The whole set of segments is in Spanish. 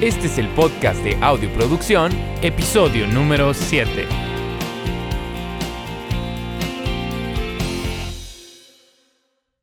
Este es el podcast de Audioproducción, episodio número 7.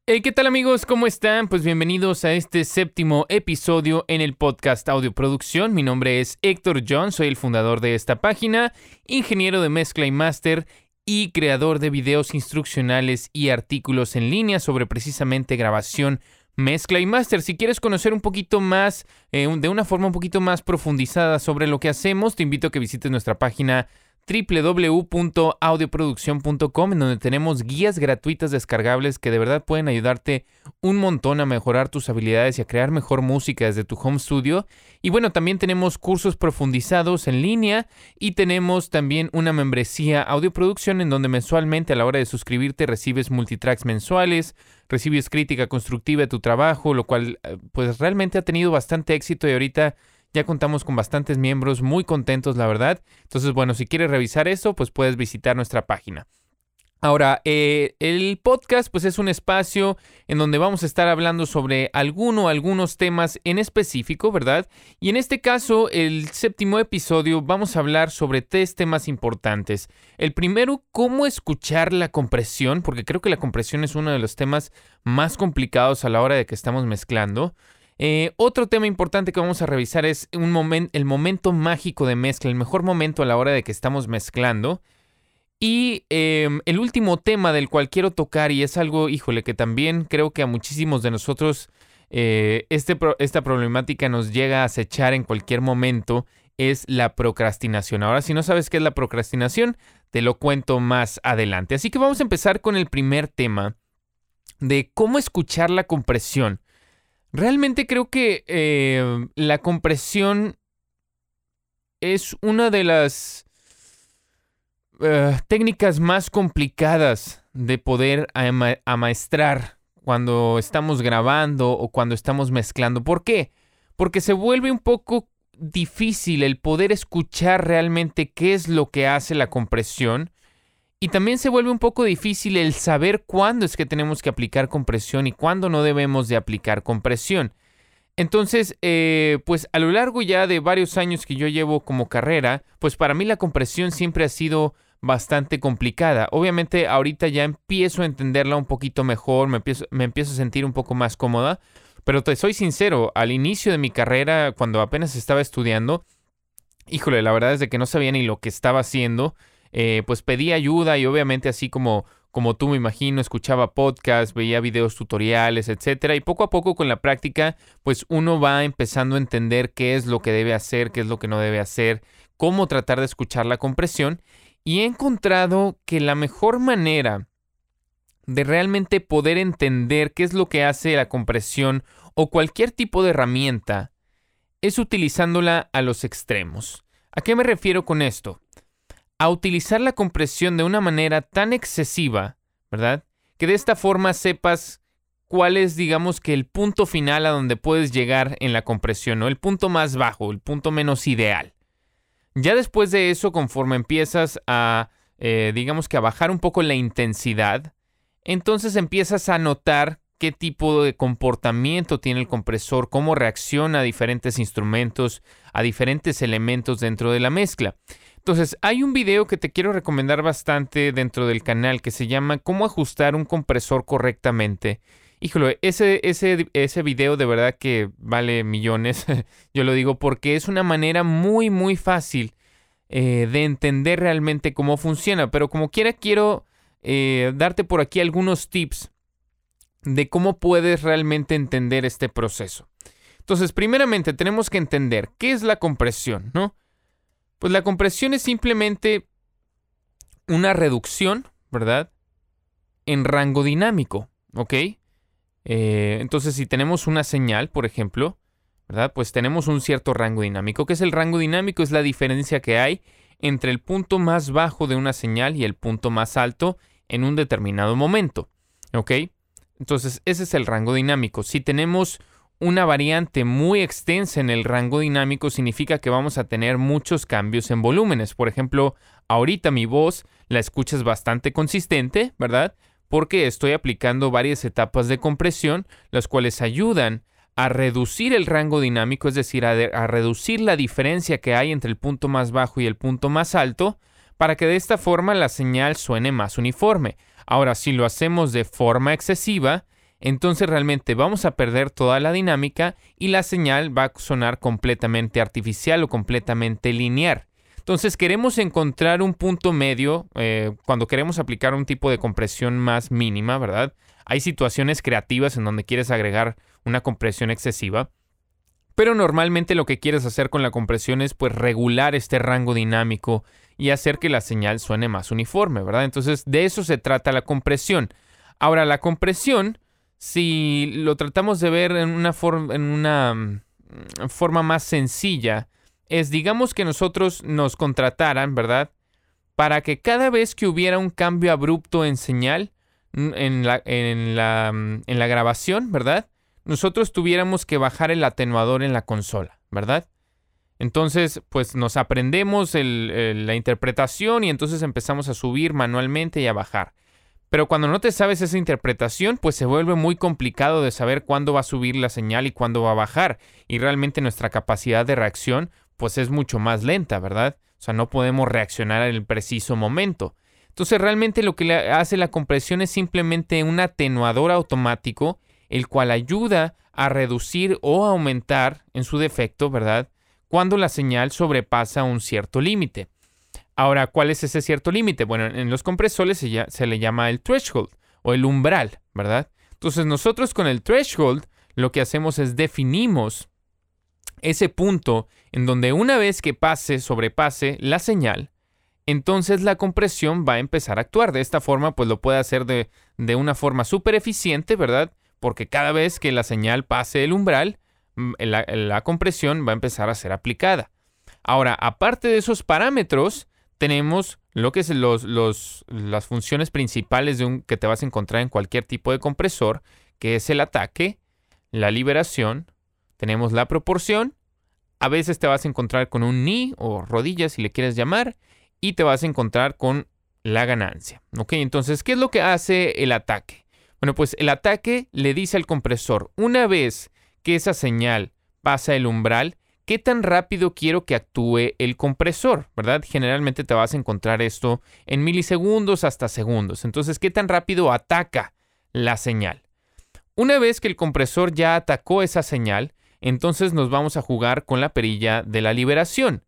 Hey, ¿qué tal amigos? ¿Cómo están? Pues bienvenidos a este séptimo episodio en el podcast Audioproducción. Mi nombre es Héctor John, soy el fundador de esta página, ingeniero de mezcla y máster y creador de videos instruccionales y artículos en línea sobre precisamente grabación, mezcla y máster. Si quieres conocer un poquito más, eh, de una forma un poquito más profundizada sobre lo que hacemos, te invito a que visites nuestra página www.audioproducción.com en donde tenemos guías gratuitas descargables que de verdad pueden ayudarte un montón a mejorar tus habilidades y a crear mejor música desde tu home studio. Y bueno, también tenemos cursos profundizados en línea y tenemos también una membresía audioproducción en donde mensualmente a la hora de suscribirte recibes multitracks mensuales, recibes crítica constructiva de tu trabajo, lo cual eh, pues realmente ha tenido bastante éxito y ahorita ya contamos con bastantes miembros muy contentos, la verdad. Entonces, bueno, si quieres revisar eso, pues puedes visitar nuestra página. Ahora, eh, el podcast pues es un espacio en donde vamos a estar hablando sobre alguno algunos temas en específico, ¿verdad? Y en este caso, el séptimo episodio, vamos a hablar sobre tres temas importantes. El primero, cómo escuchar la compresión, porque creo que la compresión es uno de los temas más complicados a la hora de que estamos mezclando. Eh, otro tema importante que vamos a revisar es el momento mágico de mezcla, el mejor momento a la hora de que estamos mezclando. Y em, el último tema del cual quiero tocar, y es algo, híjole, que también creo que a muchísimos de nosotros eh, este esta problemática nos llega a acechar en cualquier momento, es la procrastinación. Ahora, si no sabes qué es la procrastinación, te lo cuento más adelante. Así que vamos a empezar con el primer tema de cómo escuchar la compresión. Realmente creo que eh, la compresión es una de las eh, técnicas más complicadas de poder amaestrar cuando estamos grabando o cuando estamos mezclando. ¿Por qué? Porque se vuelve un poco difícil el poder escuchar realmente qué es lo que hace la compresión y también se vuelve un poco difícil el saber cuándo es que tenemos que aplicar compresión y cuándo no debemos de aplicar compresión. Entonces, eh, pues a lo largo ya de varios años que yo llevo como carrera, pues para mí la compresión siempre ha sido bastante complicada. Obviamente ahorita ya empiezo a entenderla un poquito mejor, me empiezo, me empiezo a sentir un poco más cómoda, pero te soy sincero, al inicio de mi carrera, cuando apenas estaba estudiando, híjole, la verdad es de que no sabía ni lo que estaba haciendo. Eh, pues pedí ayuda y obviamente así como, como tú me imagino, escuchaba podcasts, veía videos tutoriales, etcétera, y poco a poco con la práctica, pues uno va empezando a entender qué es lo que debe hacer, qué es lo que no debe hacer, cómo tratar de escuchar la compresión, y he encontrado que la mejor manera de realmente poder entender qué es lo que hace la compresión o cualquier tipo de herramienta es utilizándola a los extremos. ¿A qué me refiero con esto? A utilizar la compresión de una manera tan excesiva, ¿verdad? Que de esta forma sepas cuál es, digamos, que el punto final a donde puedes llegar en la compresión, ¿no? El punto más bajo, el punto menos ideal. Ya después de eso, conforme empiezas a, eh, digamos que a bajar un poco la intensidad, entonces empiezas a notar qué tipo de comportamiento tiene el compresor, cómo reacciona a diferentes instrumentos, a diferentes elementos dentro de la mezcla. Entonces, hay un video que te quiero recomendar bastante dentro del canal que se llama Cómo ajustar un compresor correctamente. Híjole, ese, ese, ese video de verdad que vale millones, yo lo digo porque es una manera muy, muy fácil eh, de entender realmente cómo funciona. Pero como quiera, quiero eh, darte por aquí algunos tips de cómo puedes realmente entender este proceso. Entonces, primeramente tenemos que entender qué es la compresión, ¿no? Pues la compresión es simplemente una reducción, ¿verdad? En rango dinámico, ¿ok? Eh, entonces, si tenemos una señal, por ejemplo, ¿verdad? Pues tenemos un cierto rango dinámico. ¿Qué es el rango dinámico? Es la diferencia que hay entre el punto más bajo de una señal y el punto más alto en un determinado momento, ¿ok? Entonces, ese es el rango dinámico. Si tenemos una variante muy extensa en el rango dinámico significa que vamos a tener muchos cambios en volúmenes. Por ejemplo, ahorita mi voz la escuchas bastante consistente, ¿verdad? Porque estoy aplicando varias etapas de compresión, las cuales ayudan a reducir el rango dinámico, es decir, a, a, reducir la diferencia que hay entre el punto más bajo y el punto más alto, para que de esta forma la señal suene más uniforme. Ahora, si lo hacemos de forma excesiva, entonces realmente vamos a perder toda la dinámica y la señal va a sonar completamente artificial o completamente lineal. Entonces queremos encontrar un punto medio eh, cuando queremos aplicar un tipo de compresión más mínima, ¿verdad? Hay situaciones creativas en donde quieres agregar una compresión excesiva, pero normalmente lo que quieres hacer con la compresión es pues regular este rango dinámico y hacer que la señal suene más uniforme, ¿verdad? Entonces de eso se trata la compresión. Ahora la compresión, si lo tratamos de ver en una, en una mm, forma más sencilla, es, digamos que nosotros nos contrataran, ¿verdad? Para que cada vez que hubiera un cambio abrupto en señal en la, en la, en la grabación, ¿verdad? Nosotros tuviéramos que bajar el atenuador en la consola, ¿verdad? Entonces, pues nos aprendemos la interpretación y entonces empezamos a subir manualmente y a bajar. Pero cuando no te sabes esa interpretación, pues se vuelve muy complicado de saber cuándo va a subir la señal y cuándo va a bajar. Y realmente nuestra capacidad de reacción, pues es mucho más lenta, ¿verdad? O sea, no podemos reaccionar en el preciso momento. Entonces, realmente lo que hace la compresión es simplemente un atenuador automático, el cual ayuda a reducir o aumentar, en su defecto, ¿verdad? Cuando la señal sobrepasa un cierto límite. Ahora, ¿cuál es ese cierto límite? Bueno, en los compresores se, le llama el threshold o el umbral, ¿verdad? Entonces nosotros con el threshold lo que hacemos es definimos ese punto en donde una vez que pase, sobrepase la señal, entonces la compresión va a empezar a actuar. De esta forma, pues lo puede hacer de, de una forma súper eficiente, ¿verdad? Porque cada vez que la señal pase el umbral, mm, la compresión va a empezar a ser aplicada. Ahora, aparte de esos parámetros, tenemos lo que es los, las funciones principales de un, que te vas a encontrar en cualquier tipo de compresor, que es el ataque, la liberación, tenemos la proporción, a veces te vas a encontrar con un ni o rodilla si le quieres llamar, y te vas a encontrar con la ganancia. ¿Ok? Entonces, ¿qué es lo que hace el ataque? Bueno, pues el ataque le dice al compresor, una vez que esa señal pasa el umbral, qué tan rápido quiero que actúe el compresor, ¿verdad? Generalmente te vas a encontrar esto en milisegundos hasta segundos. Entonces, ¿qué tan rápido ataca la señal? Una vez que el compresor ya atacó esa señal, entonces nos vamos a jugar con la perilla de la liberación.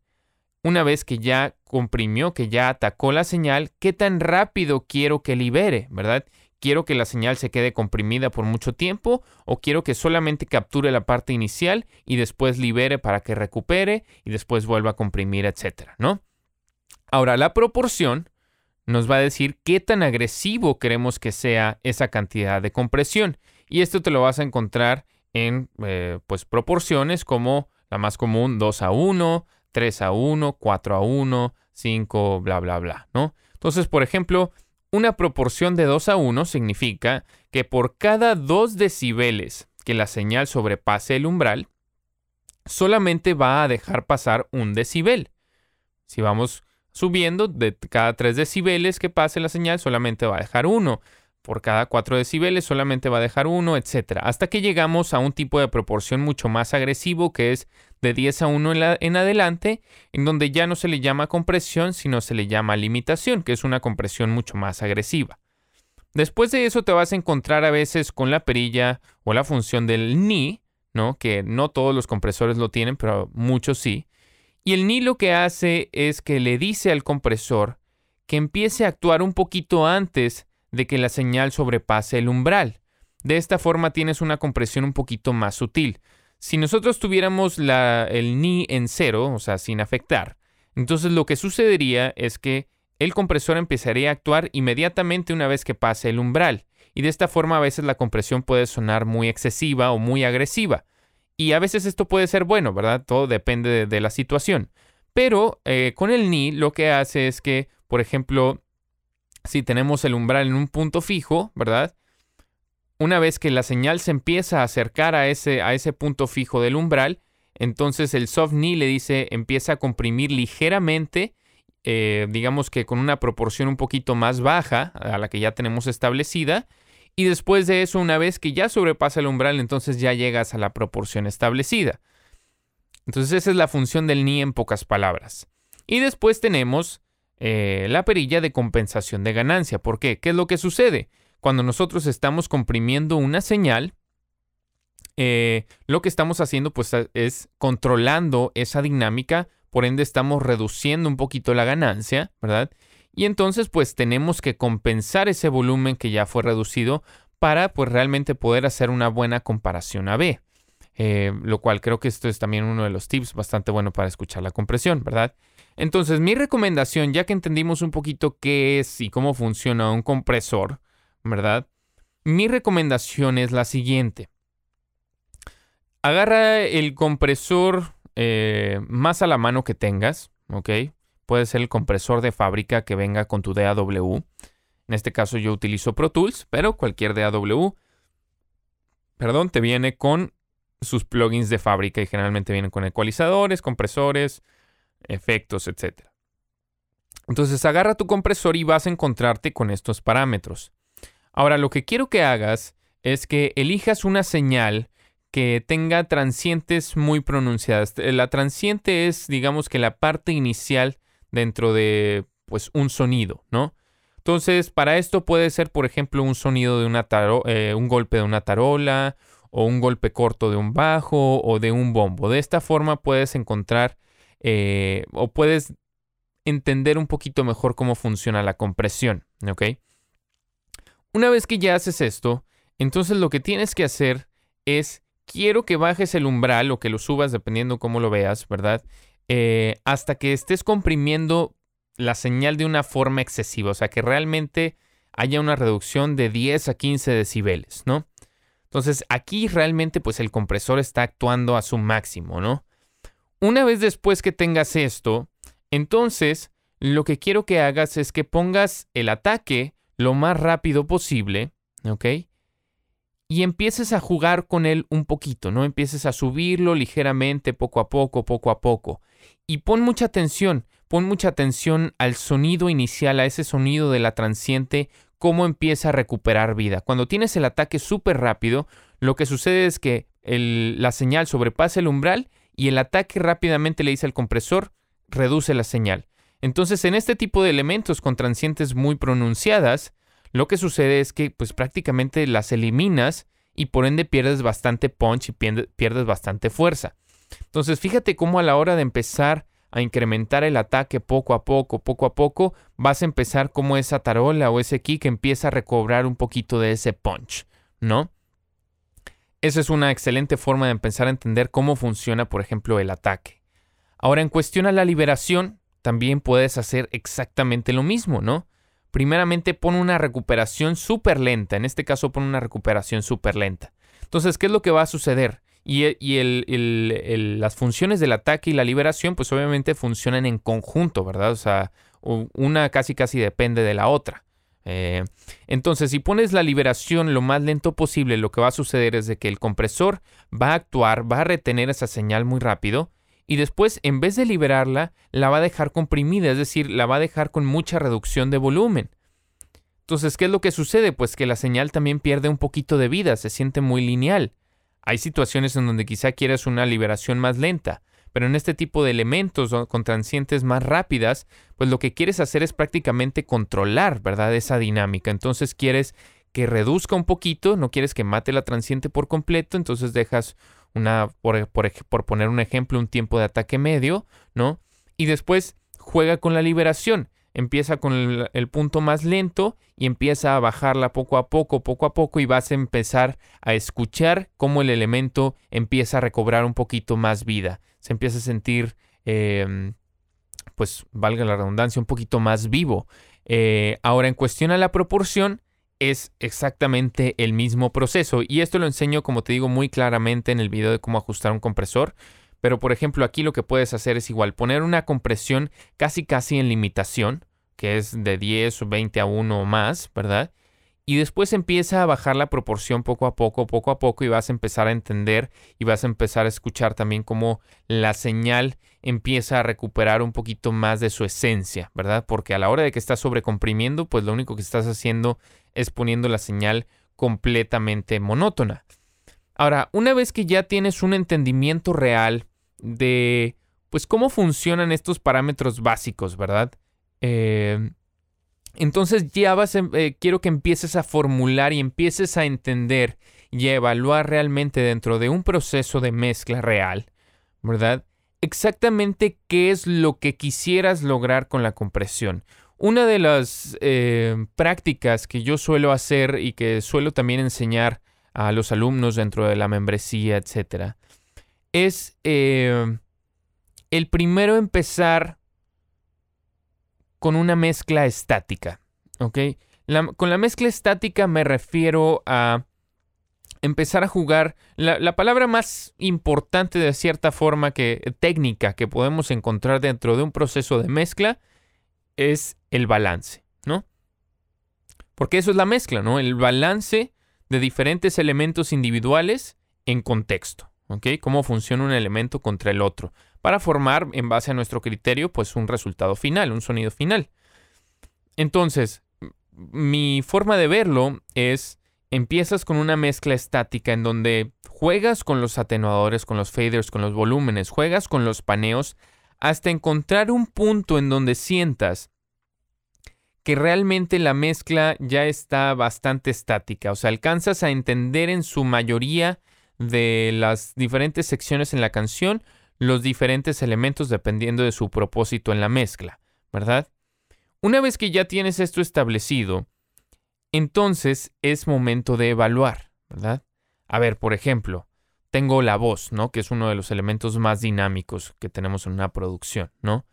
Una vez que ya comprimió, que ya atacó la señal, ¿qué tan rápido quiero que libere, verdad? Quiero que la señal se quede comprimida por mucho tiempo o quiero que solamente capture la parte inicial y después libere para que recupere y después vuelva a comprimir, etcétera, ¿no? Ahora, la proporción nos va a decir qué tan agresivo queremos que sea esa cantidad de compresión. Y esto te lo vas a encontrar en eh, pues, proporciones como la más común 2 a 1, 3 a 1, 4 a 1, 5, bla, bla, bla, ¿no? Entonces, por ejemplo, una proporción de 2 a 1 significa que por cada 2 decibeles que la señal sobrepase el umbral, solamente va a dejar pasar un decibel. Si vamos subiendo, de cada 3 decibeles que pase la señal, solamente va a dejar 1 por cada 4 decibeles solamente va a dejar 1, etc. Hasta que llegamos a un tipo de proporción mucho más agresivo que es de 10 a 1 en, en, adelante, en donde ya no se le llama compresión, sino se le llama limitación, que es una compresión mucho más agresiva. Después de eso te vas a encontrar a veces con la perilla o la función del ni, ¿no? que no todos los compresores lo tienen, pero muchos sí. Y el ni lo que hace es que le dice al compresor que empiece a actuar un poquito antes de que la señal sobrepase el umbral. De esta forma tienes una compresión un poquito más sutil. Si nosotros tuviéramos la, el ni en cero, o sea, sin afectar, entonces lo que sucedería es que el compresor empezaría a actuar inmediatamente una vez que pase el umbral. Y de esta forma a veces la compresión puede sonar muy excesiva o muy agresiva. Y a veces esto puede ser bueno, ¿verdad? Todo depende de, la situación. Pero eh, con el ni lo que hace es que, por ejemplo, si tenemos el umbral en un punto fijo, ¿verdad? Una vez que la señal se empieza a acercar a ese, a ese punto fijo del umbral, entonces el soft knee le dice empieza a comprimir ligeramente, eh, digamos que con una proporción un poquito más baja a la que ya tenemos establecida, Y después de eso, una vez que ya sobrepasa el umbral, entonces ya llegas a la proporción establecida. Entonces esa es la función del ni en pocas palabras. Y después tenemos eh, la perilla de compensación de ganancia. ¿Por qué? ¿Qué es lo que sucede? Cuando nosotros estamos comprimiendo una señal, eh, lo que estamos haciendo pues es controlando esa dinámica, por ende estamos reduciendo un poquito la ganancia, ¿verdad? Y entonces pues tenemos que compensar ese volumen que ya fue reducido para pues realmente poder hacer una buena comparación a B. Eh, lo cual creo que esto es también uno de los tips bastante bueno para escuchar la compresión, ¿verdad? Entonces mi recomendación, ya que entendimos un poquito qué es y cómo funciona un compresor, ¿verdad? Mi recomendación es la siguiente. Agarra el compresor eh, más a la mano que tengas, ¿ok? Puede ser el compresor de fábrica que venga con tu DAW. En este caso yo utilizo Pro Tools, pero cualquier DAW, perdón, te viene con sus plugins de fábrica y generalmente vienen con ecualizadores, compresores, efectos, etc. Entonces agarra tu compresor y vas a encontrarte con estos parámetros. Ahora lo que quiero que hagas es que elijas una señal que tenga transientes muy pronunciadas. Eh, la transiente es, digamos que la parte inicial dentro de pues un sonido, ¿no? Entonces, para esto puede ser, por ejemplo, un sonido de una eh, un golpe de una tarola o un golpe corto de un bajo o de un bombo. De esta forma puedes encontrar eh, o puedes entender un poquito mejor cómo funciona la compresión, ¿ok? Una vez que ya haces esto, entonces lo que tienes que hacer es quiero que bajes el umbral o que lo subas dependiendo cómo lo veas, ¿verdad? Eh, hasta que estés comprimiendo la señal de una forma excesiva, o sea, que realmente haya una reducción de 10 a 15 decibeles, ¿no? Entonces aquí realmente pues el compresor está actuando a su máximo, ¿no? Una vez después que tengas esto, entonces lo que quiero que hagas es que pongas el ataque lo más rápido posible, ¿ok? y empieces a jugar con él un poquito, ¿no? Empieces a subirlo ligeramente, poco a poco, poco a poco. Y pon mucha atención, pon mucha atención al sonido inicial, a ese sonido de la transiente, cómo empieza a recuperar vida. Cuando tienes el ataque súper rápido, lo que sucede es que la señal sobrepasa el umbral y el ataque rápidamente le dice al compresor, reduce la señal. Entonces, en este tipo de elementos con transientes muy pronunciadas, lo que sucede es que pues prácticamente las eliminas y por ende pierdes bastante punch y pierdes bastante fuerza. Entonces fíjate cómo a la hora de empezar a incrementar el ataque poco a poco, poco a poco, vas a empezar como esa tarola o ese kick empieza a recobrar un poquito de ese punch, ¿no? Esa es una excelente forma de empezar a entender cómo funciona, por ejemplo, el ataque. Ahora, en cuestión a la liberación, también puedes hacer exactamente lo mismo, ¿no? primeramente pone una recuperación súper lenta. En este caso pone una recuperación súper lenta. Entonces, ¿qué es lo que va a suceder? Y, las funciones del ataque y la liberación, pues obviamente funcionan en conjunto, ¿verdad? O sea, una casi casi depende de la otra. Eh, entonces, si pones la liberación lo más lento posible, lo que va a suceder es de que el compresor va a actuar, va a retener esa señal muy rápido y después, en vez de liberarla, la va a dejar comprimida, es decir, la va a dejar con mucha reducción de volumen. Entonces, ¿qué es lo que sucede? Pues que la señal también pierde un poquito de vida, se siente muy lineal. Hay situaciones en donde quizá quieras una liberación más lenta, pero en este tipo de elementos con transientes más rápidas, pues lo que quieres hacer es prácticamente controlar, ¿verdad? Esa dinámica. Entonces quieres que reduzca un poquito, no quieres que mate la transiente por completo, entonces dejas una, por, poner un ejemplo, un tiempo de ataque medio, ¿no? Y después juega con la liberación. Empieza con el, punto más lento y empieza a bajarla poco a poco, poco a poco y vas a empezar a escuchar cómo el elemento empieza a recobrar un poquito más vida. Se empieza a sentir, em, pues valga la redundancia, un poquito más vivo. Eh, ahora, en cuestión a la proporción, es exactamente el mismo proceso. Y esto lo enseño, como te digo, muy claramente en el video de cómo ajustar un compresor. Pero por ejemplo, aquí lo que puedes hacer es igual, poner una compresión casi casi en limitación, que es de 10 o 20 a 1 o más, ¿verdad? Y después empieza a bajar la proporción poco a poco, poco a poco, y vas a empezar a entender y vas a empezar a escuchar también cómo la señal empieza a recuperar un poquito más de su esencia, ¿verdad? Porque a la hora de que estás sobrecomprimiendo, pues lo único que estás haciendo es poniendo la señal completamente monótona. Ahora, una vez que ya tienes un entendimiento real de, pues, cómo funcionan estos parámetros básicos, ¿verdad? Eh, entonces ya vas, eh, quiero que empieces a formular y empieces a entender y a evaluar realmente dentro de un proceso de mezcla real, ¿verdad? Exactamente qué es lo que quisieras lograr con la compresión. Una de las eh, prácticas que yo suelo hacer y que suelo también enseñar a los alumnos dentro de la membresía, etcétera, es eh, el primero empezar con una mezcla estática. ¿Ok? con la mezcla estática me refiero a empezar a jugar. La, la, palabra más importante de cierta forma que técnica que podemos encontrar dentro de un proceso de mezcla es el balance, ¿no? Porque eso es la mezcla, ¿no? El balance de diferentes elementos individuales en contexto, ¿ok? Cómo funciona un elemento contra el otro, para formar, en base a nuestro criterio, pues un resultado final, un sonido final. Entonces, mi forma de verlo es, empiezas con una mezcla estática en donde juegas con los atenuadores, con los faders, con los volúmenes, juegas con los paneos, hasta encontrar un punto en donde sientas que realmente la mezcla ya está bastante estática, o sea, alcanzas a entender en su mayoría de las diferentes secciones en la canción los diferentes elementos dependiendo de su propósito en la mezcla, ¿verdad? Una vez que ya tienes esto establecido, entonces es momento de evaluar, ¿verdad? A ver, por ejemplo, tengo la voz, ¿no? Que es uno de los elementos más dinámicos que tenemos en una producción, ¿no?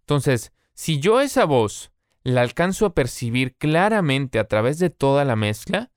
Entonces, si yo esa voz la alcanzo a percibir claramente a través de toda la mezcla,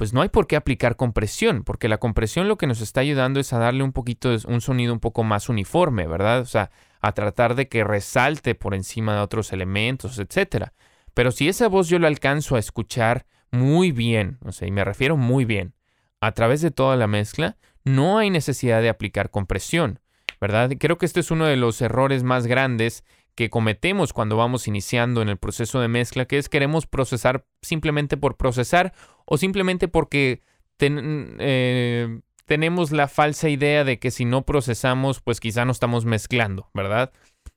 pues no hay por qué aplicar compresión, porque la compresión lo que nos está ayudando es a darle un poquito, un sonido un poco más uniforme, ¿verdad? O sea, a tratar de que resalte por encima de otros elementos, etc. Pero si esa voz yo la alcanzo a escuchar muy bien, o sea, y me refiero muy bien, a través de toda la mezcla, no hay necesidad de aplicar compresión, ¿verdad? Creo que este es uno de los errores más grandes que cometemos cuando vamos iniciando en el proceso de mezcla, que es queremos procesar simplemente por procesar o simplemente porque eh, tenemos la falsa idea de que si no procesamos, pues quizá no estamos mezclando, ¿verdad?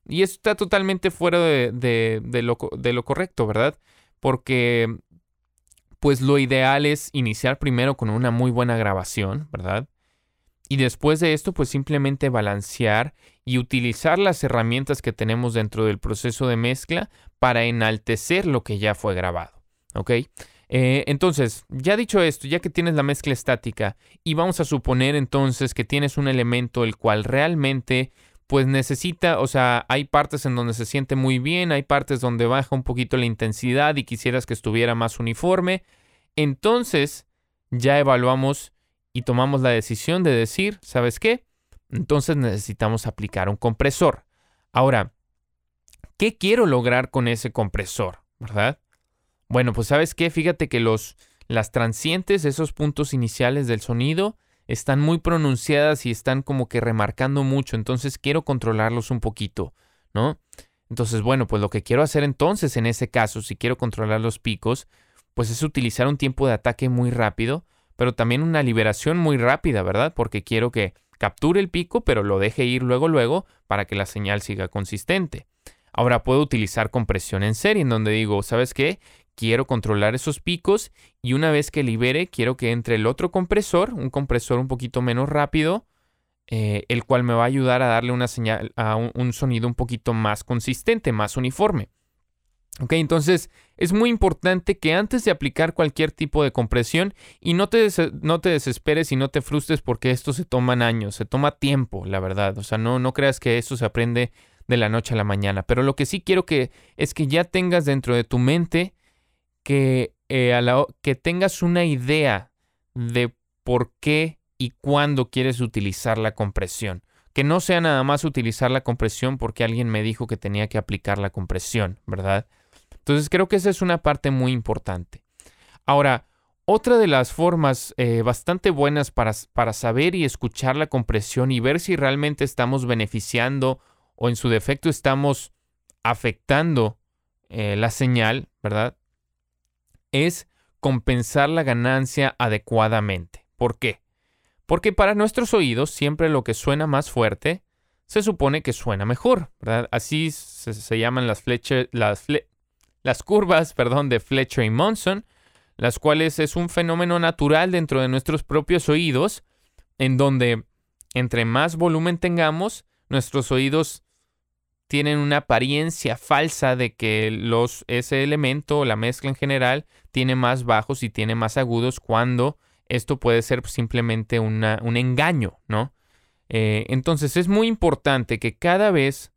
Y eso está totalmente fuera de, lo, de lo correcto, ¿verdad? Porque pues lo ideal es iniciar primero con una muy buena grabación, ¿verdad? Y después de esto, pues simplemente balancear y utilizar las herramientas que tenemos dentro del proceso de mezcla para enaltecer lo que ya fue grabado. ¿Ok? Eh, entonces, ya dicho esto, ya que tienes la mezcla estática y vamos a suponer entonces que tienes un elemento el cual realmente pues necesita, o sea, hay partes en donde se siente muy bien, hay partes donde baja un poquito la intensidad y quisieras que estuviera más uniforme, entonces ya evaluamos y tomamos la decisión de decir, ¿sabes qué? Entonces necesitamos aplicar un compresor. Ahora, ¿qué quiero lograr con ese compresor? ¿Verdad? Bueno, pues sabes qué, fíjate que los, las transientes, esos puntos iniciales del sonido, están muy pronunciadas y están como que remarcando mucho, entonces quiero controlarlos un poquito, ¿no? Entonces, bueno, pues lo que quiero hacer entonces en ese caso, si quiero controlar los picos, pues es utilizar un tiempo de ataque muy rápido pero también una liberación muy rápida, ¿verdad? Porque quiero que capture el pico, pero lo deje ir luego, luego, para que la señal siga consistente. Ahora puedo utilizar compresión en serie, en donde digo, ¿sabes qué? Quiero controlar esos picos y una vez que libere, quiero que entre el otro compresor, un compresor un poquito menos rápido, eh, el cual me va a ayudar a darle una señal, a un sonido un poquito más consistente, más uniforme. Ok, entonces es muy importante que antes de aplicar cualquier tipo de compresión y no te, no te desesperes y no te frustres porque esto se toma años, se toma tiempo, la verdad. O sea, no, no creas que eso se aprende de la noche a la mañana. Pero lo que sí quiero que es que ya tengas dentro de tu mente que, eh, que tengas una idea de por qué y cuándo quieres utilizar la compresión. Que no sea nada más utilizar la compresión porque alguien me dijo que tenía que aplicar la compresión, ¿verdad? Entonces creo que esa es una parte muy importante. Ahora, otra de las formas eh, bastante buenas para, para, saber y escuchar la compresión y ver si realmente estamos beneficiando o en su defecto estamos afectando eh, la señal, ¿verdad? Es compensar la ganancia adecuadamente. ¿Por qué? Porque para nuestros oídos siempre lo que suena más fuerte se supone que suena mejor, ¿verdad? Así se, llaman las, las, las curvas perdón, de Fletcher y Monson, las cuales es un fenómeno natural dentro de nuestros propios oídos, en donde entre más volumen tengamos, nuestros oídos tienen una apariencia falsa de que los, ese elemento, la mezcla en general, tiene más bajos y tiene más agudos cuando esto puede ser simplemente un engaño, ¿no? Eh, entonces es muy importante que cada vez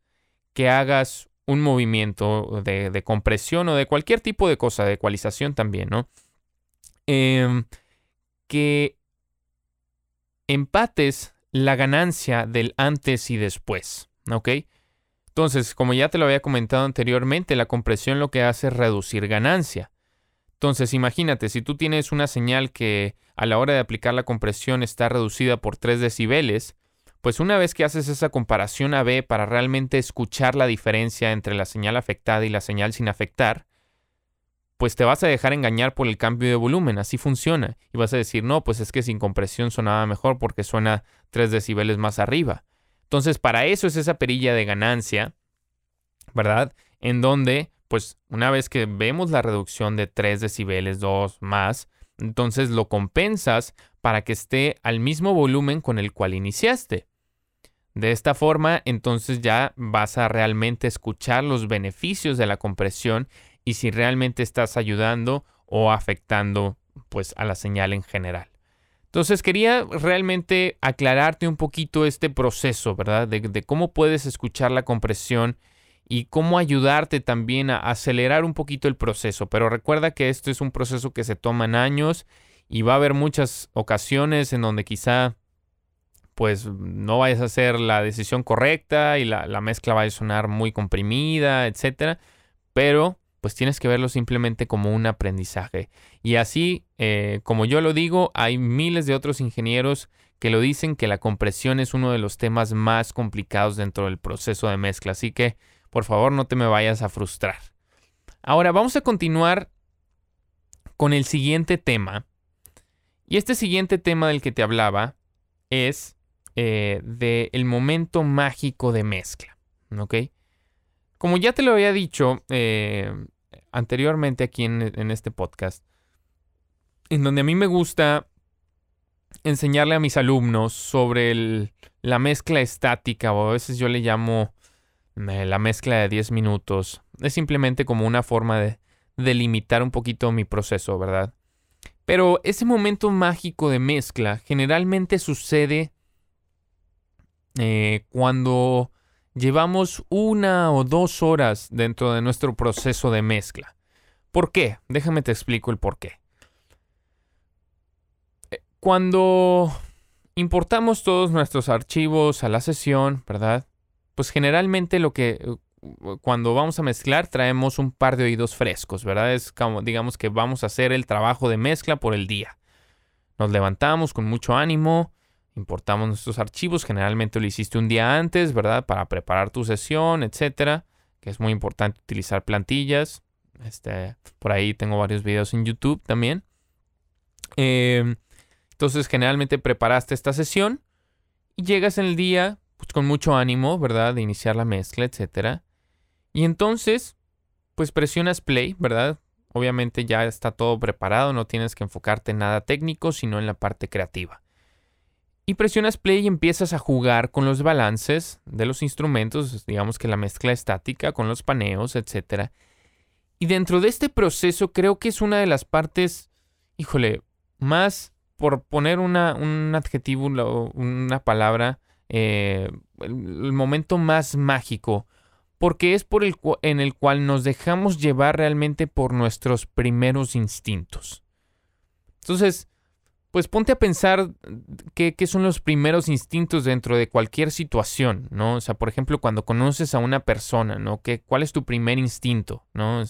que hagas un movimiento de, compresión o de cualquier tipo de cosa, de ecualización también, ¿no? Em, que empates la ganancia del antes y después, ¿ok? Entonces, como ya te lo había comentado anteriormente, la compresión lo que hace es reducir ganancia. Entonces, imagínate, si tú tienes una señal que a la hora de aplicar la compresión está reducida por 3 decibeles, pues una vez que haces esa comparación A-B para realmente escuchar la diferencia entre la señal afectada y la señal sin afectar, pues te vas a dejar engañar por el cambio de volumen, así funciona. Y vas a decir, no, pues es que sin compresión sonaba mejor porque suena 3 decibeles más arriba. Entonces, para eso es esa perilla de ganancia, ¿verdad? En donde, pues, una vez que vemos la reducción de 3 decibeles, 2 más, entonces lo compensas para que esté al mismo volumen con el cual iniciaste. De esta forma, entonces ya vas a realmente escuchar los beneficios de la compresión y si realmente estás ayudando o afectando pues a la señal en general. Entonces quería realmente aclararte un poquito este proceso, ¿verdad? De, cómo puedes escuchar la compresión y cómo ayudarte también a acelerar un poquito el proceso. Pero recuerda que esto es un proceso que se toma en años y va a haber muchas ocasiones en donde quizá pues no vayas a hacer la decisión correcta y la, la mezcla va a sonar muy comprimida, etcétera. Pero pues tienes que verlo simplemente como un aprendizaje. Y así, eh, como yo lo digo, hay miles de otros ingenieros que lo dicen que la compresión es uno de los temas más complicados dentro del proceso de mezcla. Así que, por favor, no te me vayas a frustrar. Ahora vamos a continuar con el siguiente tema. Y este siguiente tema del que te hablaba es eh, del momento mágico de mezcla. ¿Ok? Como ya te lo había dicho eh, anteriormente aquí en, este podcast, en donde a mí me gusta enseñarle a mis alumnos sobre la mezcla estática, o a veces yo le llamo eh, la mezcla de 10 minutos. Es simplemente como una forma de delimitar un poquito mi proceso, ¿verdad? Pero ese momento mágico de mezcla generalmente sucede eh, cuando llevamos una o dos horas dentro de nuestro proceso de mezcla. ¿Por qué? Déjame te explico el por qué. Eh, cuando importamos todos nuestros archivos a la sesión, ¿verdad? Pues generalmente lo que cuando vamos a mezclar traemos un par de oídos frescos, ¿verdad? Es como digamos que vamos a hacer el trabajo de mezcla por el día. Nos levantamos con mucho ánimo, importamos nuestros archivos, generalmente lo hiciste un día antes, ¿verdad? Para preparar tu sesión, etcétera, que es muy importante utilizar plantillas. Este, por ahí tengo varios videos en YouTube también. Em, entonces, generalmente preparaste esta sesión y llegas en el día pues, con mucho ánimo, ¿verdad? De iniciar la mezcla, etcétera. Y entonces, pues presionas play, ¿verdad? Obviamente ya está todo preparado, no tienes que enfocarte en nada técnico, sino en la parte creativa y presionas play y empiezas a jugar con los balances de los instrumentos, digamos que la mezcla estática con los paneos, etc. Y dentro de este proceso creo que es una de las partes, híjole, más por poner una, un adjetivo, una palabra, eh, el, momento más mágico, porque es por el en el cual nos dejamos llevar realmente por nuestros primeros instintos. Entonces, pues ponte a pensar qué, son los primeros instintos dentro de cualquier situación, ¿no? O sea, por ejemplo, cuando conoces a una persona, ¿no? ¿Qué, ¿Cuál es tu primer instinto, ¿no? O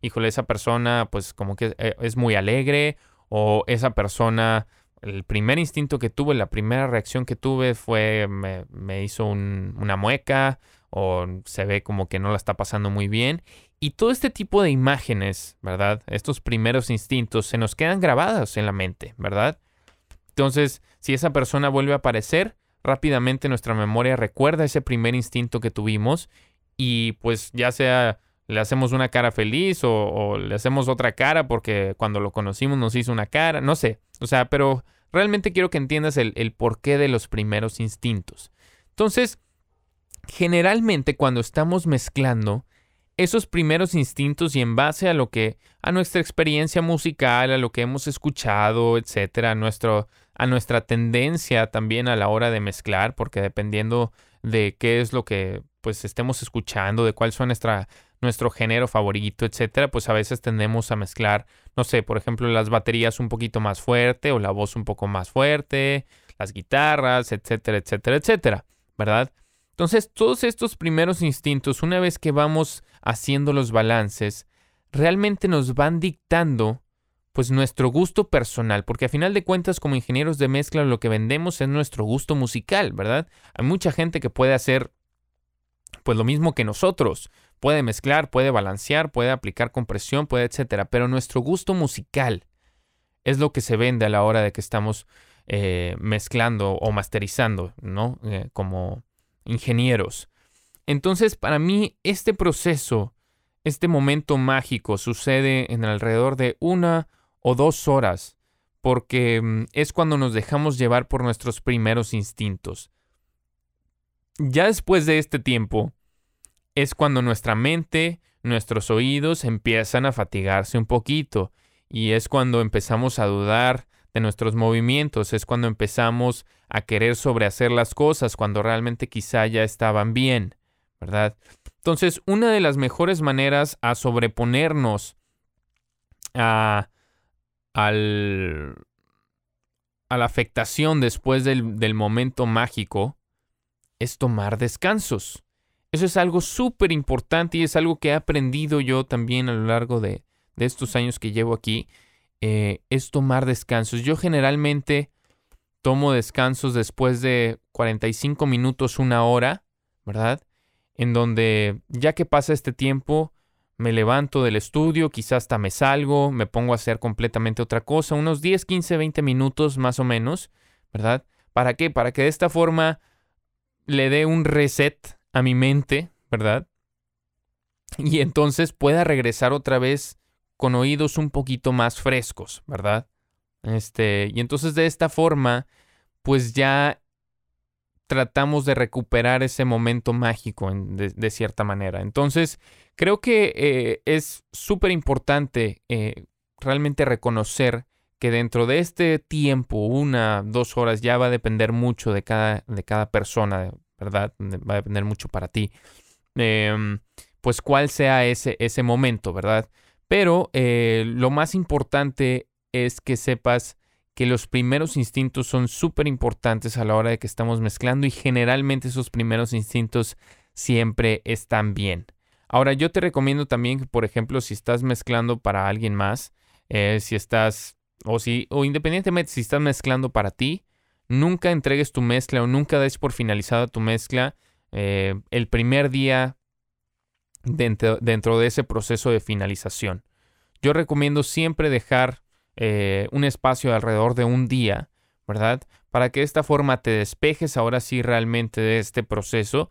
híjole, esa persona pues como que eh, es muy alegre o esa persona, el primer instinto que tuve, la primera reacción que tuve fue, me, hizo una mueca o se ve como que no la está pasando muy bien. Y todo este tipo de imágenes, ¿verdad? Estos primeros instintos se nos quedan grabados en la mente, ¿verdad? Entonces, si esa persona vuelve a aparecer, rápidamente nuestra memoria recuerda ese primer instinto que tuvimos y pues ya sea le hacemos una cara feliz o, le hacemos otra cara porque cuando lo conocimos nos hizo una cara, no sé, o sea, pero realmente quiero que entiendas el, porqué de los primeros instintos. Entonces, generalmente cuando estamos mezclando esos primeros instintos y en base a lo que, a nuestra experiencia musical, a lo que hemos escuchado, etcétera, a, nuestro, a nuestra tendencia también a la hora de mezclar, porque dependiendo de qué es lo que pues estemos escuchando, de cuál son nuestra, nuestro género favorito, etcétera, pues a veces tendemos a mezclar, no sé, por ejemplo, las baterías un poquito más fuerte o la voz un poco más fuerte, las guitarras, etcétera, etcétera, etcétera, ¿verdad? Entonces, todos estos primeros instintos, una vez que vamos haciendo los balances, realmente nos van dictando pues nuestro gusto personal, porque a final de cuentas como ingenieros de mezcla lo que vendemos es nuestro gusto musical, ¿verdad? Hay mucha gente que puede hacer pues lo mismo que nosotros, puede mezclar, puede balancear, puede aplicar compresión, puede etcétera, pero nuestro gusto musical es lo que se vende a la hora de que estamos eh, mezclando o masterizando, ¿no? Eh, como ingenieros. Entonces, para mí, este proceso, este momento mágico sucede en alrededor de una o dos horas, porque mm, es cuando nos dejamos llevar por nuestros primeros instintos. Ya después de este tiempo, es cuando nuestra mente, nuestros oídos empiezan a fatigarse un poquito, y es cuando empezamos a dudar de nuestros movimientos, es cuando empezamos a querer sobrehacer las cosas cuando realmente quizá ya estaban bien, ¿verdad? Entonces, una de las mejores maneras a sobreponernos a, al, a la afectación después del, del momento mágico es tomar descansos. Eso es algo súper importante y es algo que he aprendido yo también a lo largo de, de estos años que llevo aquí. Eh, es tomar descansos. Yo generalmente tomo descansos después de 45 minutos, una hora, ¿verdad? En donde ya que pasa este tiempo, me levanto del estudio, quizás hasta me salgo, me pongo a hacer completamente otra cosa, unos 10, 15, 20 minutos más o menos, ¿verdad? ¿Para qué? Para que de esta forma le dé un reset a mi mente, ¿verdad? Y entonces pueda regresar otra vez con oídos un poquito más frescos, ¿verdad? Este, y entonces de esta forma, pues ya tratamos de recuperar ese momento mágico de, cierta manera. Entonces, creo que eh, es súper importante eh, realmente reconocer que dentro de este tiempo, una, dos horas, ya va a depender mucho de cada, de cada persona, ¿verdad? Va a depender mucho para ti. Em, pues cuál sea ese, ese momento, ¿verdad? Pero eh, lo más importante es que sepas que los primeros instintos son súper importantes a la hora de que estamos mezclando y generalmente esos primeros instintos siempre están bien. Ahora yo te recomiendo también que, por ejemplo, si estás mezclando para alguien más, eh, si estás, o si, o independientemente si estás mezclando para ti, nunca entregues tu mezcla o nunca des por finalizada tu mezcla eh, el primer día dentro, dentro de ese proceso de finalización. Yo recomiendo siempre dejar eh, un espacio alrededor de un día, ¿verdad? Para que de esta forma te despejes ahora sí realmente de este proceso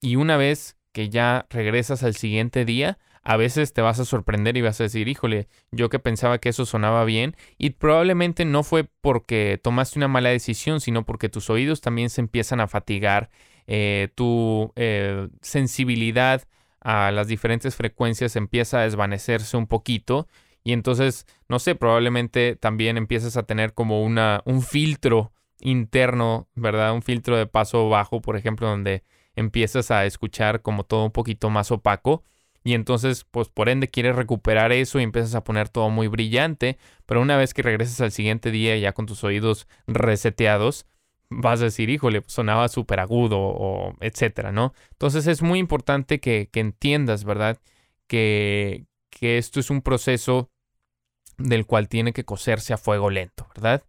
y una vez que ya regresas al siguiente día, a veces te vas a sorprender y vas a decir, híjole, yo que pensaba que eso sonaba bien y probablemente no fue porque tomaste una mala decisión, sino porque tus oídos también se empiezan a fatigar, eh, tu eh, sensibilidad a las diferentes frecuencias empieza a desvanecerse un poquito y entonces, no sé, probablemente también empiezas a tener como una, un filtro interno, ¿verdad? Un filtro de paso bajo, por ejemplo, donde empiezas a escuchar como todo un poquito más opaco y entonces, pues por ende quieres recuperar eso y empiezas a poner todo muy brillante, pero una vez que regresas al siguiente día ya con tus oídos reseteados, vas a decir, híjole, sonaba súper agudo o etcétera, ¿no? Entonces es muy importante que, entiendas, ¿verdad? Que, que esto es un proceso del cual tiene que coserse a fuego lento, ¿verdad?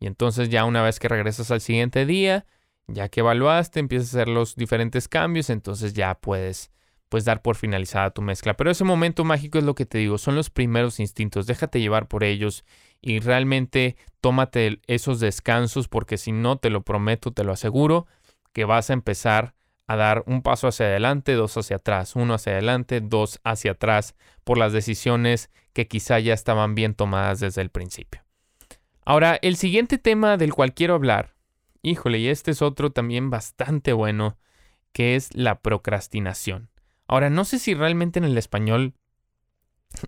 Y entonces ya una vez que regresas al siguiente día, Ya que evaluaste, empiezas a hacer los diferentes cambios, entonces ya puedes pues dar por finalizada tu mezcla. Pero ese momento mágico es lo que te digo, son los primeros instintos, déjate llevar por ellos y realmente tómate esos descansos porque si no, te lo prometo, te lo aseguro, que vas a empezar a dar un paso hacia adelante, dos hacia atrás, uno hacia adelante, dos hacia atrás, por las decisiones que quizá ya estaban bien tomadas desde el principio. Ahora, el siguiente tema del cual quiero hablar, híjole, y este es otro también bastante bueno, que es la procrastinación. Ahora, no sé si realmente en el español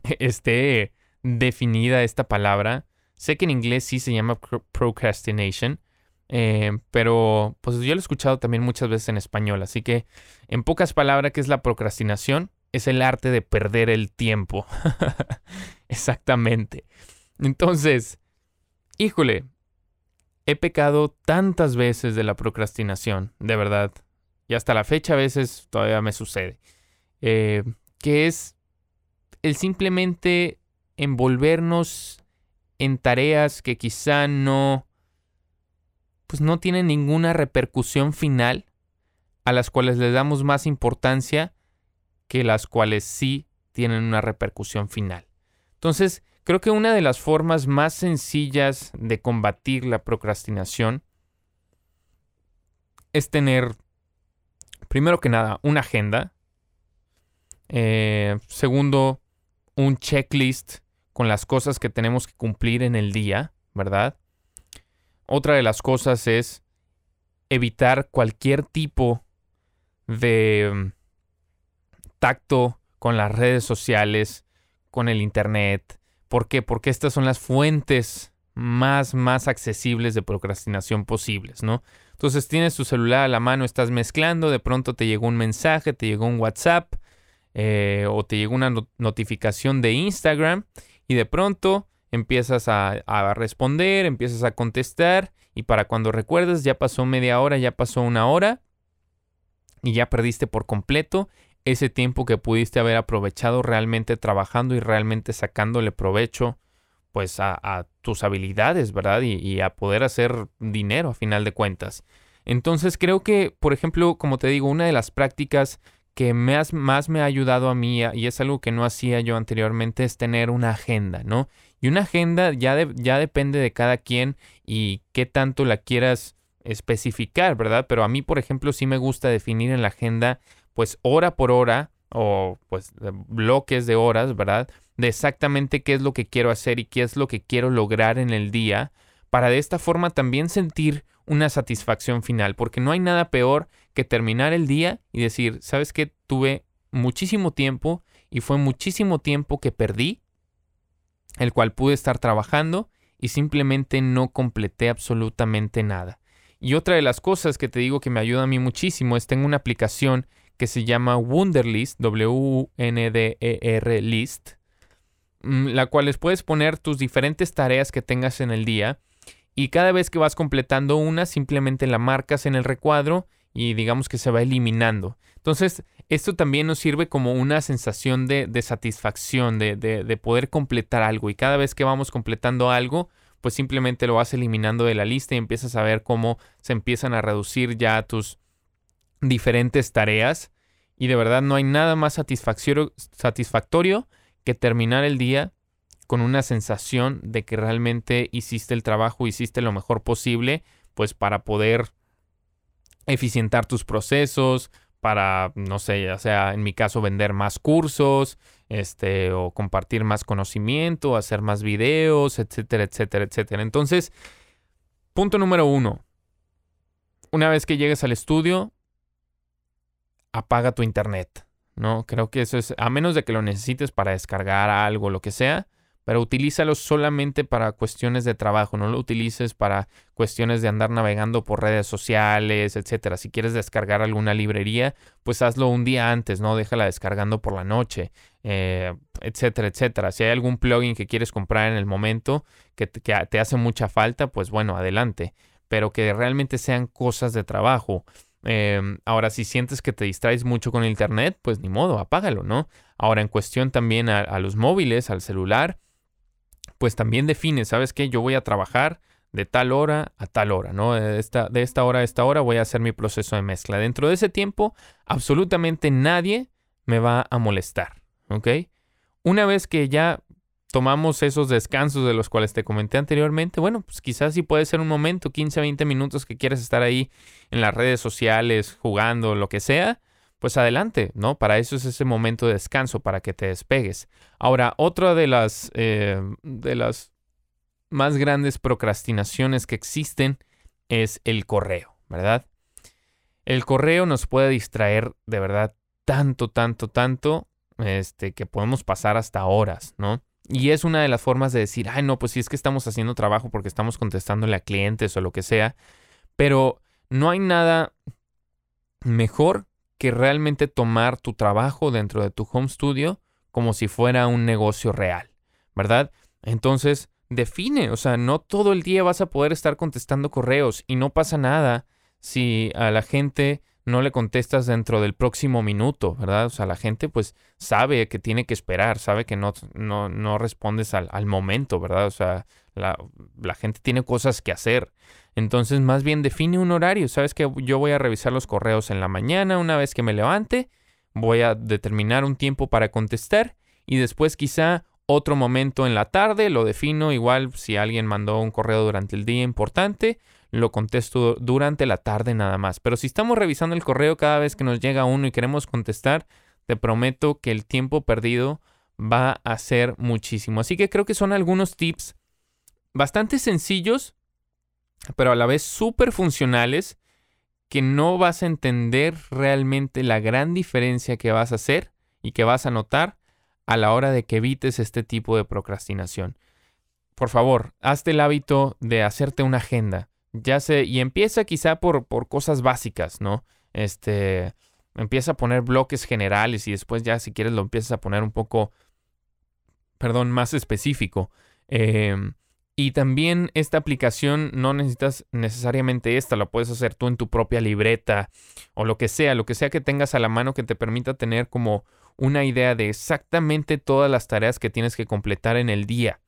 esté definida esta palabra. Sé que en inglés sí se llama procrastination, eh, pero pues yo lo he escuchado también muchas veces en español. Así que, en pocas palabras, ¿qué es la procrastinación? Es el arte de perder el tiempo. Exactamente. Entonces, híjole, he pecado tantas veces de la procrastinación, de verdad. Y hasta la fecha a veces todavía me sucede. Eh, que es el simplemente envolvernos en tareas que quizá no, pues no tienen ninguna repercusión final, a las cuales le damos más importancia que las cuales sí tienen una repercusión final. Entonces, creo que una de las formas más sencillas de combatir la procrastinación es tener, primero que nada, una agenda, eh, segundo, un checklist con las cosas que tenemos que cumplir en el día, ¿verdad? Otra de las cosas es evitar cualquier tipo de mm, tacto con las redes sociales, con el Internet. ¿Por qué? Porque estas son las fuentes más, más accesibles de procrastinación posibles, ¿no? Entonces tienes tu celular a la mano, estás mezclando, de pronto te llegó un mensaje, te llegó un WhatsApp, eh, o te llegó una notificación de Instagram y de pronto empiezas a, responder, empiezas a contestar y para cuando recuerdes ya pasó media hora, ya pasó una hora y ya perdiste por completo ese tiempo que pudiste haber aprovechado realmente trabajando y realmente sacándole provecho pues a, tus habilidades, ¿verdad? Y, a poder hacer dinero a final de cuentas. Entonces creo que, por ejemplo, como te digo, una de las prácticas que más, más me ha ayudado a mí, y es algo que no hacía yo anteriormente, es tener una agenda, ¿no? Y una agenda ya, ya depende de cada quien y qué tanto la quieras especificar, ¿verdad? Pero a mí, por ejemplo, sí me gusta definir en la agenda, pues hora por hora o pues bloques de horas, ¿verdad? De exactamente qué es lo que quiero hacer y qué es lo que quiero lograr en el día, para de esta forma también sentir una satisfacción final, porque no hay nada peor que terminar el día y decir, ¿sabes qué? Tuve muchísimo tiempo y fue muchísimo tiempo que perdí, el cual pude estar trabajando y simplemente no completé absolutamente nada. Y otra de las cosas que te digo que me ayuda a mí muchísimo es tengo una aplicación que se llama Wunderlist, W-U-N-D-E-R List, mm, la cual les puedes poner tus diferentes tareas que tengas en el día y cada vez que vas completando una, simplemente la marcas en el recuadro y digamos que se va eliminando. Entonces, esto también nos sirve como una sensación de, satisfacción, de, de, poder completar algo. Y cada vez que vamos completando algo, pues simplemente lo vas eliminando de la lista y empiezas a ver cómo se empiezan a reducir ya tus diferentes tareas. Y de verdad no hay nada más satisfactorio que terminar el día con una sensación de que realmente hiciste el trabajo, hiciste lo mejor posible, pues para poder eficientar tus procesos, para, no sé, ya sea en mi caso vender más cursos, este, o compartir más conocimiento, hacer más videos, etcétera, etcétera, etcétera. Entonces, punto número uno. Una vez que llegues al estudio, apaga tu internet. ¿no? Creo que eso es, a menos de que lo necesites para descargar algo, lo que sea, pero utilízalo solamente para cuestiones de trabajo, no lo utilices para cuestiones de andar navegando por redes sociales, etcétera. Si quieres descargar alguna librería, pues hazlo un día antes, no déjala descargando por la noche, eh, etcétera, etcétera. Si hay algún plugin que quieres comprar en el momento que te, hace mucha falta, pues bueno, adelante, pero que realmente sean cosas de trabajo. Em, ahora, si sientes que te distraes mucho con internet, pues ni modo, apágalo, ¿no? Ahora, en cuestión también a los móviles, al celular, pues también define, ¿sabes qué? Yo voy a trabajar de tal hora a tal hora, ¿no? De esta, de esta hora a esta hora voy a hacer mi proceso de mezcla. Dentro de ese tiempo, absolutamente nadie me va a molestar. Una vez que ya tomamos esos descansos de los cuales te comenté anteriormente, bueno, pues quizás sí puede ser un momento, 15, 20 minutos que quieres estar ahí en las redes sociales, jugando, lo que sea, pues adelante, ¿no? Para eso es ese momento de descanso, para que te despegues. Ahora, otra de las, eh, de las más grandes procrastinaciones que existen es el correo, ¿verdad? El correo nos puede distraer de verdad tanto, tanto, tanto, este, que podemos pasar hasta horas, ¿no? Y es una de las formas de decir, ay, no, pues si es que estamos haciendo trabajo porque estamos contestándole a clientes o lo que sea, pero no hay nada mejor que realmente tomar tu trabajo dentro de tu home studio como si fuera un negocio real, ¿verdad? Entonces, define, o sea, no todo el día vas a poder estar contestando correos y no pasa nada si a la gente no le contestas dentro del próximo minuto, ¿verdad? O sea, la gente pues sabe que tiene que esperar, sabe que no, no, no respondes al, al, momento, ¿verdad? O sea, la, la, gente tiene cosas que hacer. Entonces, más bien define un horario. Sabes que yo voy a revisar los correos en la mañana, una vez que me levante, voy a determinar un tiempo para contestar y después quizá otro momento en la tarde, lo defino igual si alguien mandó un correo durante el día importante, lo contesto durante la tarde nada más. Pero si estamos revisando el correo cada vez que nos llega uno y queremos contestar, te prometo que el tiempo perdido va a ser muchísimo. Así que creo que son algunos tips bastante sencillos, pero a la vez súper funcionales, que no vas a entender realmente la gran diferencia que vas a hacer y que vas a notar a la hora de que evites este tipo de procrastinación. Por favor, hazte el hábito de hacerte una agenda ya sé, y empieza quizá por, por cosas básicas, ¿no? Este, empieza a poner bloques generales y después ya si quieres lo empiezas a poner un poco, perdón, más específico. Em, y también esta aplicación no necesitas necesariamente esta, la puedes hacer tú en tu propia libreta o lo que sea, lo que sea que tengas a la mano que te permita tener como una idea de exactamente todas las tareas que tienes que completar en el día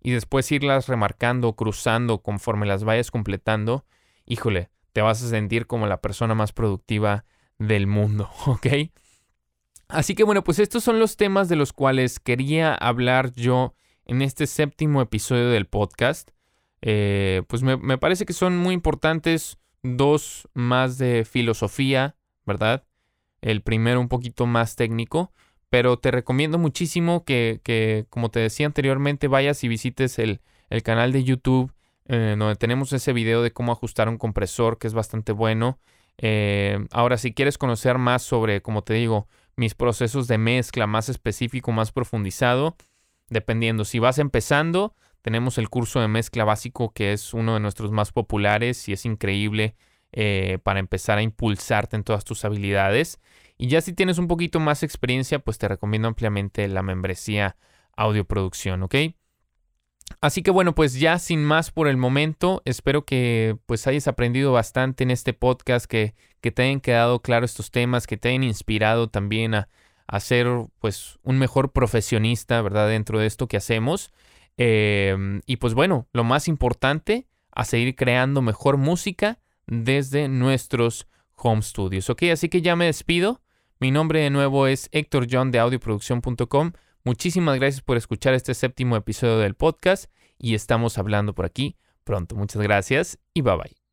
y después irlas remarcando, cruzando conforme las vayas completando, híjole, te vas a sentir como la persona más productiva del mundo, ¿ok? Así que bueno, pues estos son los temas de los cuales quería hablar yo en este séptimo episodio del podcast. Eh, pues me, me parece que son muy importantes dos más de filosofía, ¿verdad? El primero un poquito más técnico, pero te recomiendo muchísimo que, como te decía anteriormente, vayas y visites el, canal de YouTube, eh, donde tenemos ese video de cómo ajustar un compresor, que es bastante bueno. Eh, ahora, si quieres conocer más sobre, como te digo, mis procesos de mezcla más específico, más profundizado, dependiendo, si vas empezando, tenemos el curso de mezcla básico, que es uno de nuestros más populares y es increíble eh, para empezar a impulsarte en todas tus habilidades. Y ya si tienes un poquito más experiencia, pues te recomiendo ampliamente la membresía audioproducción, ¿ok? Así que bueno, pues ya sin más por el momento, espero que pues hayas aprendido bastante en este podcast, que, que te hayan quedado claros estos temas, que te hayan inspirado también a, ser pues un mejor profesionista, ¿verdad? Dentro de esto que hacemos. Em, y pues bueno, lo más importante, a seguir creando mejor música desde nuestros home studios, ¿ok? Así que ya me despido. Mi nombre de nuevo es Héctor John de audioproducción.com. Muchísimas gracias por escuchar este séptimo episodio del podcast y estamos hablando por aquí pronto. Muchas gracias y bye bye.